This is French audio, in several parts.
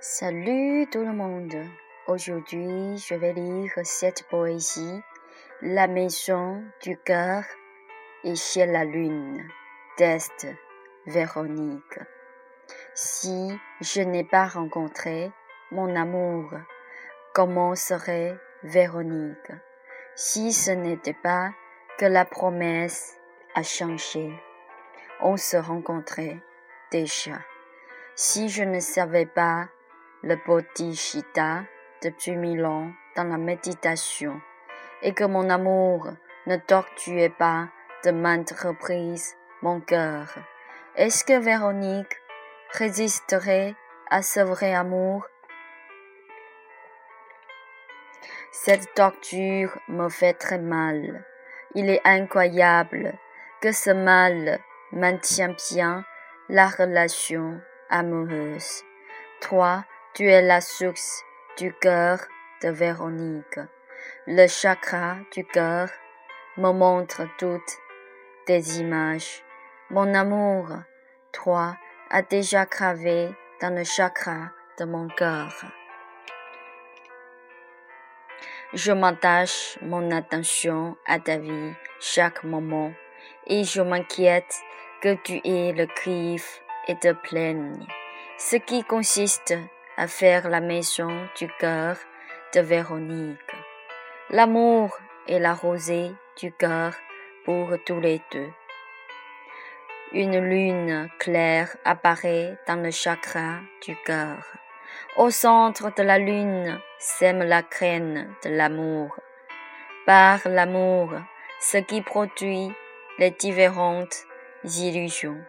Salut tout le monde. Aujourd'hui, je vais lire cette poésie, La maison du cœur et chez la lune, d'Est Véronique. Si je n'ai pas rencontré mon amour, comment serait Véronique? Si ce n'était pas que la promesse a changé On se rencontrait déjà. Si je ne savais pas le bodhisattva depuis mille ans dans la méditation et que mon amour ne tortuait pas de maintes reprises mon cœur, est-ce que Véronique résisterait à ce vrai amour? Cette torture me fait très mal. Il est incroyable que ce mal maintient bien la relation amoureuse. Toi, tu es la source du cœur de Véronique. Le chakra du cœur me montre toutes tes images. Mon amour, toi, a déjà gravé dans le chakra de mon cœur. Je m'attache mon attention à ta vie chaque moment et je m'inquiète que tu aies le griffe et te plaignes, ce qui consiste à faire la maison du cœur de Véronique. L'amour est la rosée du cœur pour tous les deux. Une lune claire apparaît dans le chakra du cœur. Au centre de la lune sème la graine de l'amour. Par l'amour, ce qui produit les différentes illusions,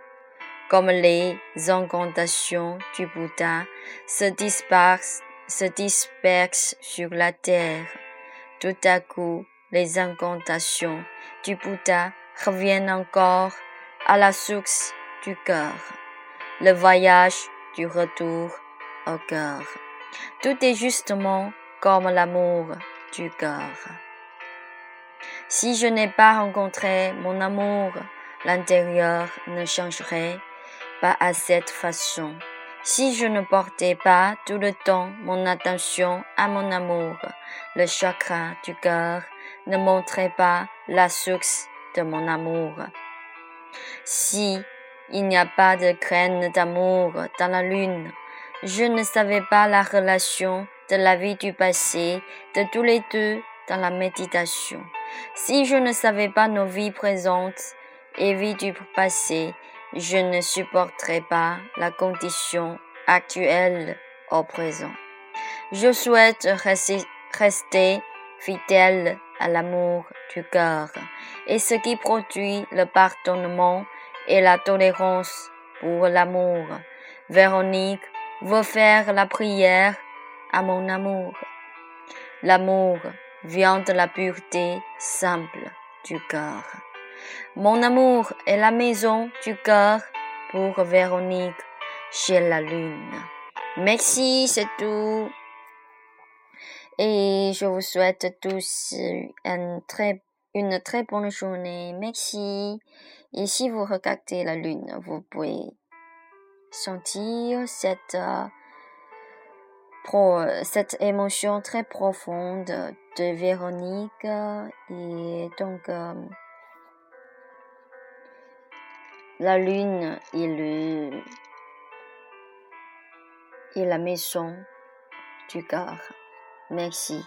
comme les incantations du Bouddha se dispersent, se dispersent sur la terre. Tout à coup, les incantations du Bouddha reviennent encore à la source du cœur. Le voyage du retour au cœur. Tout est justement comme l'amour du cœur. Si je n'ai pas rencontré mon amour, l'intérieur ne changerait pas à cette façon. Si je ne portais pas tout le temps mon attention à mon amour, le chakra du cœur ne montrait pas la source de mon amour. Si il n'y a pas de graine d'amour dans la lune, je ne savais pas la relation de la vie du passé de tous les deux dans la méditation. Si je ne savais pas nos vies présentes et vie du passé, je ne supporterais pas la condition actuelle au présent. Je souhaite rester fidèle à l'amour du cœur et ce qui produit le pardonnement et la tolérance pour l'amour. Véronique veut faire la prière à mon amour. L'amour vient de la pureté simple du cœur. Mon amour est la maison du cœur pour Véronique chez la lune. Merci, c'est tout. Et je vous souhaite tous une très, bonne journée. Merci. Et si vous regardez la lune, vous pouvez sentir cette, cette émotion très profonde de Véronique et donc euh, la lune et le et la maison du cœur. Merci.